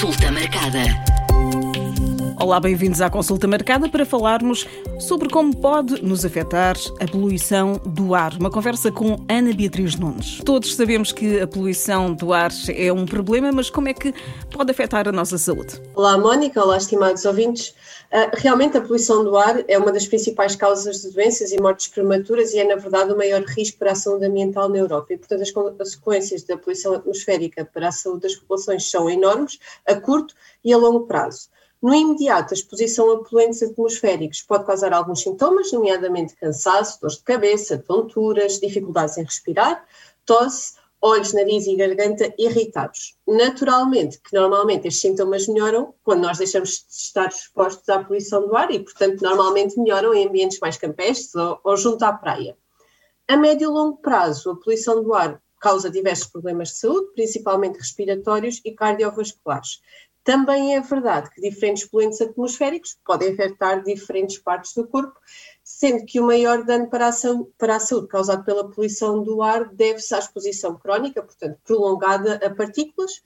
Consulta marcada. Olá, bem-vindos à consulta marcada para falarmos sobre como pode nos afetar a poluição do ar. Uma conversa com Ana Beatriz Nunes. Todos sabemos que a poluição do ar é um problema, mas como é que pode afetar a nossa saúde? Olá, Mónica. Olá, estimados ouvintes. Uh, realmente, a poluição do ar é uma das principais causas de doenças e mortes prematuras e é, na verdade, o maior risco para a saúde ambiental na Europa. E, portanto, as consequências da poluição atmosférica para a saúde das populações são enormes, a curto e a longo prazo. No imediato, a exposição a poluentes atmosféricos pode causar alguns sintomas, nomeadamente cansaço, dores de cabeça, tonturas, dificuldades em respirar, tosse, olhos, nariz e garganta irritados. Naturalmente, que normalmente estes sintomas melhoram quando nós deixamos de estar expostos à poluição do ar e, portanto, normalmente melhoram em ambientes mais campestres ou, ou junto à praia. A médio e longo prazo, a poluição do ar causa diversos problemas de saúde, principalmente respiratórios e cardiovasculares. Também é verdade que diferentes poluentes atmosféricos podem afetar diferentes partes do corpo, sendo que o maior dano para a, saúde, para a saúde causado pela poluição do ar deve-se à exposição crónica, portanto prolongada a partículas,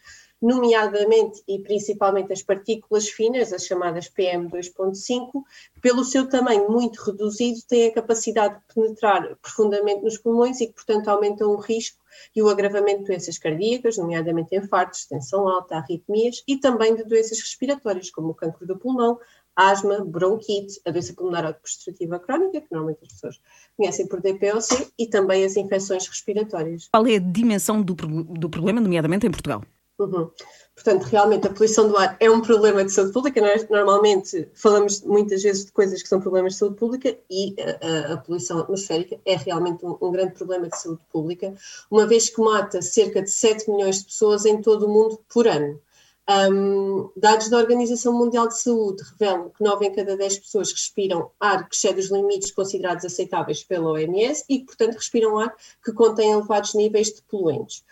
nomeadamente e principalmente as partículas finas, as chamadas PM2.5, pelo seu tamanho muito reduzido, têm a capacidade de penetrar profundamente nos pulmões e que, portanto, aumentam o risco e o agravamento de doenças cardíacas, nomeadamente infartos, tensão alta, arritmias e também de doenças respiratórias, como o cancro do pulmão, asma, bronquite, a doença pulmonar obstrutiva crónica, que normalmente as pessoas conhecem por DPOC, e também as infecções respiratórias. Qual é a dimensão do, do problema, nomeadamente em Portugal? Uhum. Portanto, realmente a poluição do ar é um problema de saúde pública. Nós normalmente falamos muitas vezes de coisas que são problemas de saúde pública e a, a poluição atmosférica é realmente um, um, grande problema de saúde pública, uma vez que mata cerca de 7 milhões de pessoas em todo o mundo por ano. Um, dados da Organização Mundial de Saúde revelam que 9 em cada 10 pessoas respiram ar que excede os limites considerados aceitáveis pela OMS e portanto, respiram ar que contém elevados níveis de poluentes.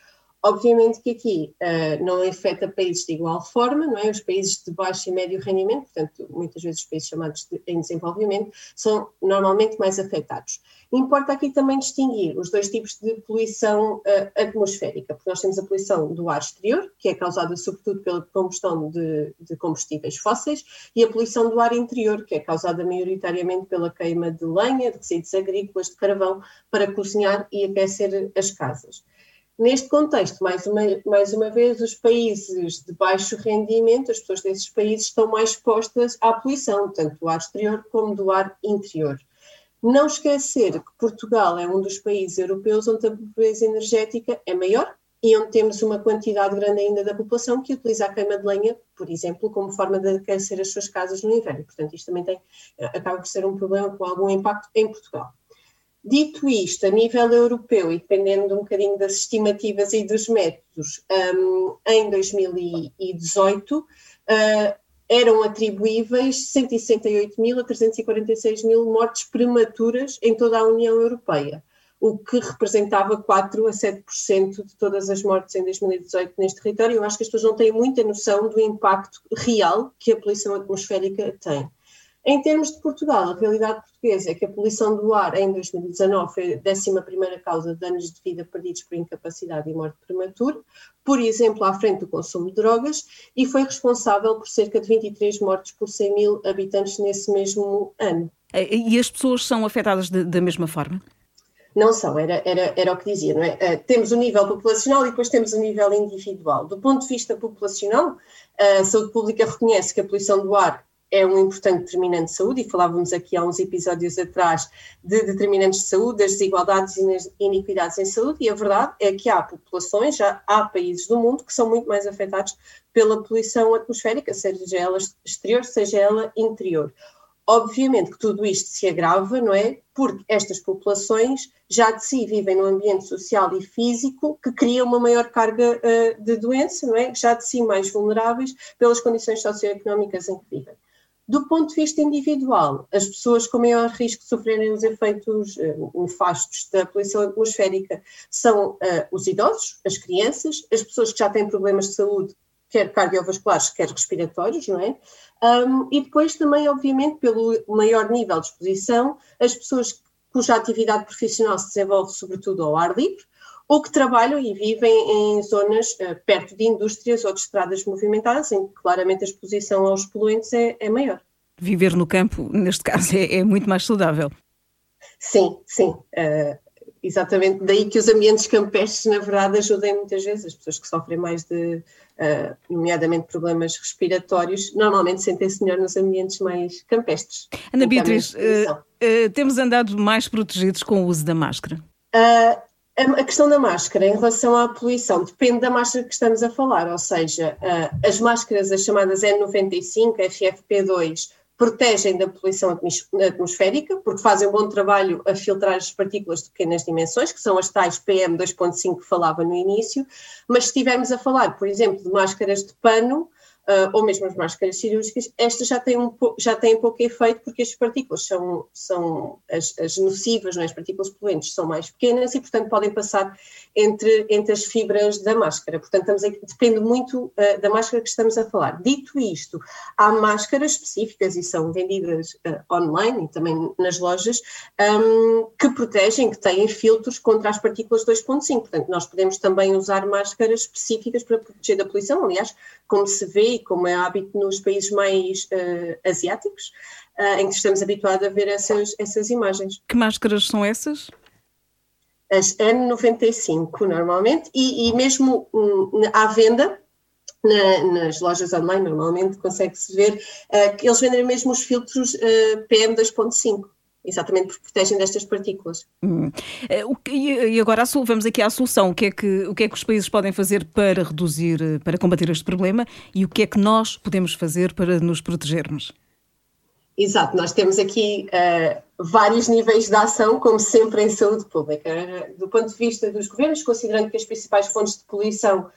Obviamente que aqui uh, não afeta países de igual forma, não é? Os países de baixo e médio rendimento, portanto, muitas vezes os países chamados de, em desenvolvimento, são normalmente mais afetados. Importa aqui também distinguir os dois tipos de poluição uh, atmosférica, porque nós temos a poluição do ar exterior, que é causada sobretudo pela combustão de, de combustíveis fósseis, e a poluição do ar interior, que é causada maioritariamente pela queima de lenha, de resíduos agrícolas, de carvão, para cozinhar e aquecer as casas. Neste contexto, mais uma, mais uma vez, os países de baixo rendimento, as pessoas desses países estão mais expostas à poluição, tanto do ar exterior como do ar interior. Não esquecer que Portugal é um dos países europeus onde a pobreza energética é maior e onde temos uma quantidade grande ainda da população que utiliza a queima de lenha, por exemplo, como forma de aquecer as suas casas no inverno. Portanto, isto também tem, acaba por ser um problema com algum impacto em Portugal. Dito isto, a nível europeu, e dependendo um bocadinho das estimativas e dos métodos, um, em 2018 uh, eram atribuíveis 168 mil a 346 mil mortes prematuras em toda a União Europeia, o que representava 4 a 7% de todas as mortes em 2018 neste território. Eu acho que as pessoas não têm muita noção do impacto real que a poluição atmosférica tem. Em termos de Portugal, a realidade portuguesa é que a poluição do ar em 2019 foi a 11 causa de danos de vida perdidos por incapacidade e morte prematura, por exemplo, à frente do consumo de drogas, e foi responsável por cerca de 23 mortes por 100 mil habitantes nesse mesmo ano. E as pessoas são afetadas de, da mesma forma? Não são, era, era, era o que dizia, não é? Uh, temos o nível populacional e depois temos o nível individual. Do ponto de vista populacional, a saúde pública reconhece que a poluição do ar é um importante determinante de saúde, e falávamos aqui há uns episódios atrás de determinantes de saúde, das desigualdades e iniquidades em saúde, e a verdade é que há populações, já há países do mundo que são muito mais afetados pela poluição atmosférica, seja ela exterior, seja ela interior. Obviamente que tudo isto se agrava, não é? Porque estas populações já de si vivem num ambiente social e físico que cria uma maior carga uh, de doença, não é? Já de si mais vulneráveis pelas condições socioeconómicas em que vivem. Do ponto de vista individual, as pessoas com maior risco de sofrerem os efeitos uh, nefastos da poluição atmosférica são uh, os idosos, as crianças, as pessoas que já têm problemas de saúde, quer cardiovasculares, quer respiratórios, não é? Um, e depois também, obviamente, pelo maior nível de exposição, as pessoas cuja atividade profissional se desenvolve sobretudo ao ar livre, ou que trabalham e vivem em zonas uh, perto de indústrias ou de estradas movimentadas, em que claramente a exposição aos poluentes é, é maior. Viver no campo, neste caso, é, é muito mais saudável. Sim, sim. Uh, exatamente. Daí que os ambientes campestres, na verdade, ajudem muitas vezes as pessoas que sofrem mais de, uh, nomeadamente, problemas respiratórios, normalmente sentem-se melhor nos ambientes mais campestres. Ana Beatriz, uh, temos andado mais protegidos com o uso da máscara? A questão da máscara em relação à poluição depende da máscara que estamos a falar, ou seja, as máscaras, as chamadas N95, FFP2, protegem da poluição atmosférica, porque fazem um bom trabalho a filtrar as partículas de pequenas dimensões, que são as tais PM 2.5 que falava no início, mas se estivermos a falar, por exemplo, de máscaras de pano, uh, ou mesmo as máscaras cirúrgicas, estas já têm, um, já têm pouco efeito porque as partículas são, são as, as nocivas, não é? as partículas poluentes são mais pequenas e, portanto, podem passar entre, entre as fibras da máscara. Portanto, estamos aqui, depende muito uh, da máscara que estamos a falar. Dito isto, há máscaras específicas e são vendidas uh, online e também nas lojas um, que protegem, que têm filtros contra as partículas 2.5. Portanto, nós podemos também usar máscaras específicas para proteger da poluição. Aliás, como se vê e como é hábito nos países mais uh, asiáticos, uh, em que estamos habituados a ver essas, essas imagens. Que máscaras são essas? As N95, normalmente, e, e mesmo um, à venda, na, nas lojas online, normalmente, consegue-se ver uh, que eles vendem mesmo os filtros PM2.5 exatamente porque protegem destas partículas. Hum. Eh, e agora vamos aqui à solução. O que, é que, o que é que os países podem fazer para reduzir, eh, para combater este problema e o que é que nós podemos fazer para nos protegermos? Exato, nós temos aqui uh, vários níveis de ação, como sempre em saúde pública. Do ponto de vista dos governos, considerando que as principais fontes de poluição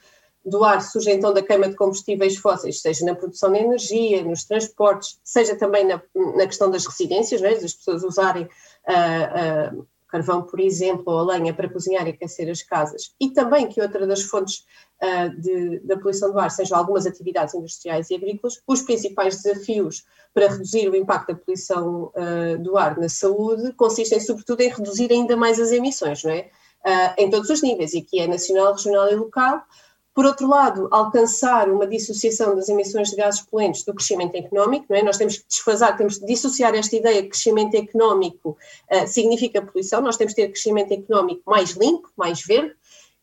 do ar surge então da queima de combustíveis fósseis, seja na produção de energia, nos transportes, seja também na, na questão das residências, é? das pessoas usarem uh, uh, carvão, por exemplo, ou a lenha para cozinhar e aquecer as casas, e também que outra das fontes uh, de, da poluição do ar sejam algumas atividades industriais e agrícolas, os principais desafios para reduzir o impacto da poluição do ar na saúde consistem sobretudo em reduzir ainda mais as emissões, não é? em todos os níveis, e aqui é nacional, regional e local, por outro lado, alcançar uma dissociação das emissões de gases poluentes do crescimento económico, não é? nós temos que desfasar, temos que dissociar esta ideia que crescimento económico uh, significa poluição, nós temos que ter crescimento económico mais limpo, mais verde,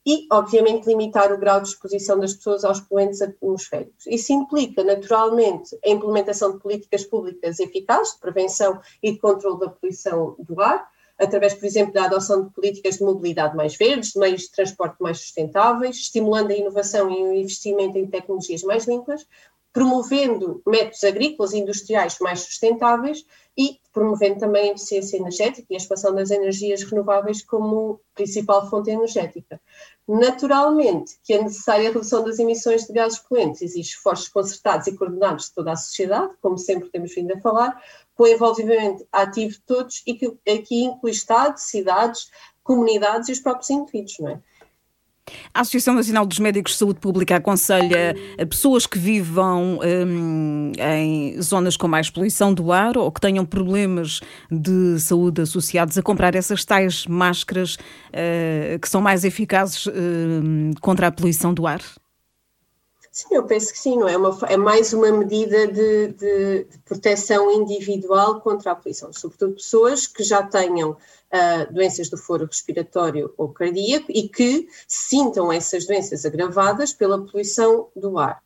e, obviamente, limitar o grau de exposição das pessoas aos poluentes atmosféricos. Isso implica, naturalmente, a implementação de políticas públicas eficazes de prevenção e de controle da poluição do ar, através, por exemplo, da adoção de políticas de mobilidade mais verdes, de meios de transporte mais sustentáveis, estimulando a inovação e o investimento em tecnologias mais limpas, promovendo métodos agrícolas e industriais mais sustentáveis e promovendo também a eficiência energética e a expansão das energias renováveis como principal fonte energética. Naturalmente que é necessária a redução das emissões de gases poluentes, existem esforços concertados e coordenados de toda a sociedade, como sempre temos vindo a falar, com envolvimento ativo de todos e que aqui inclui Estado, cidades, comunidades e os próprios indivíduos, não é? A Associação Nacional dos Médicos de Saúde Pública aconselha a pessoas que vivam hum, em zonas com mais poluição do ar ou que tenham problemas de saúde associados a comprar essas tais máscaras uh, que são mais eficazes uh, contra a poluição do ar? Sim, eu penso que sim, não é? Uma, é mais uma medida de, de, de, proteção individual contra a poluição, sobretudo pessoas que já tenham uh, doenças do foro respiratório ou cardíaco e que sintam essas doenças agravadas pela poluição do ar.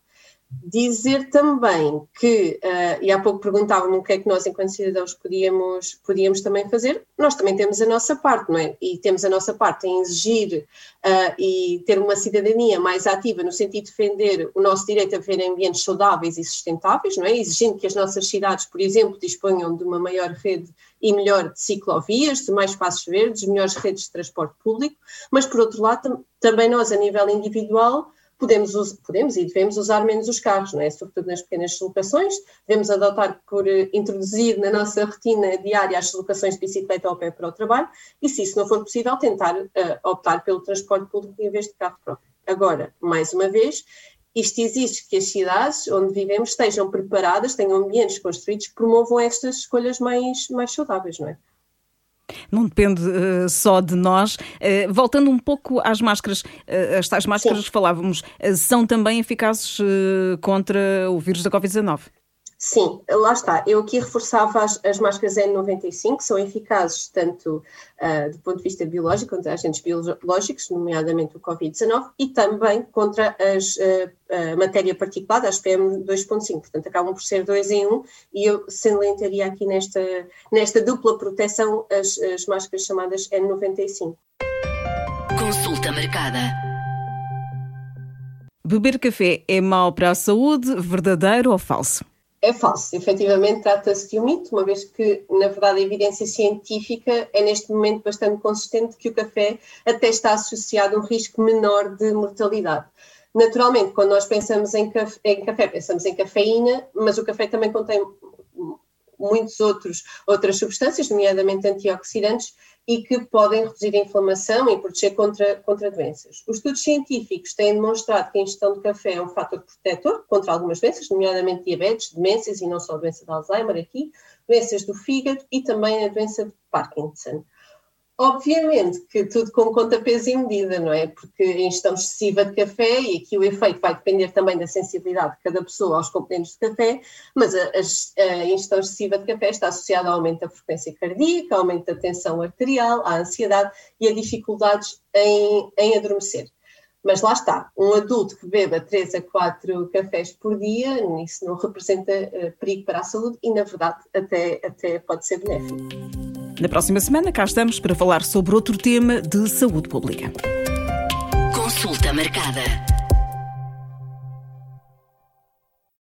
Dizer também que, uh, e há pouco perguntavam-me o que é que nós, enquanto cidadãos, podíamos, podíamos também fazer, nós também temos a nossa parte, não é? E temos a nossa parte em exigir uh, e ter uma cidadania mais ativa no sentido de defender o nosso direito a viver em ambientes saudáveis e sustentáveis, não é? Exigindo que as nossas cidades, por exemplo, disponham de uma maior rede e melhor de ciclovias, de mais espaços verdes, melhores redes de transporte público, mas, por outro lado, tam também nós, a nível individual, podemos, podemos e devemos usar menos os carros, não é? sobretudo nas pequenas deslocações, devemos adotar por eh, introduzir na nossa rotina diária as deslocações de bicicleta ao pé para o trabalho e, se isso não for possível, tentar uh, optar pelo transporte público em vez de carro próprio. Agora, mais uma vez, isto exige que as cidades onde vivemos estejam preparadas, tenham ambientes construídos que promovam estas escolhas mais, mais saudáveis, não é? Não depende uh, só de nós. Uh, voltando um pouco às máscaras, uh, as tais máscaras Sim. que falávamos, são também eficazes contra o vírus da Covid-19? Sim, lá está. Eu aqui reforçava as, as máscaras N95, que são eficazes tanto uh, do ponto de vista biológico, contra agentes biológicos, nomeadamente o Covid-19, e também contra as, uh, a matéria particulada, as PM2.5. Portanto, acabam por ser dois em um, e eu salientaria aqui nesta, nesta dupla proteção as, as máscaras chamadas N95. Consulta marcada. Beber café é mau para a saúde, verdadeiro ou falso? É falso, efetivamente trata-se de um mito, uma vez que, na verdade, a evidência científica é neste momento bastante consistente que o café até está associado a um risco menor de mortalidade. Naturalmente, quando nós pensamos em café, em café pensamos em cafeína, mas o café também contém muitos outros outras substâncias, nomeadamente antioxidantes, e que podem reduzir a inflamação e proteger contra, contra doenças. Os estudos científicos têm demonstrado que a ingestão de café é um fator protetor contra algumas doenças, nomeadamente diabetes, demências e não só a doença de Alzheimer aqui, doenças do fígado e também a doença de Parkinson. Obviamente que tudo com conta, peso e medida, não é? Porque a ingestão excessiva de café, e aqui o efeito vai depender também da sensibilidade de cada pessoa aos componentes de café, mas a, a, ingestão excessiva de café está associada ao aumento da frequência cardíaca, ao aumento da tensão arterial, à ansiedade e a dificuldades em, em adormecer. Mas lá está, um adulto que beba 3 a 4 cafés por dia, isso não representa uh, perigo para a saúde e, na verdade, até, até pode ser benéfico. Na próxima semana cá estamos para falar sobre outro tema de saúde pública. Consulta marcada.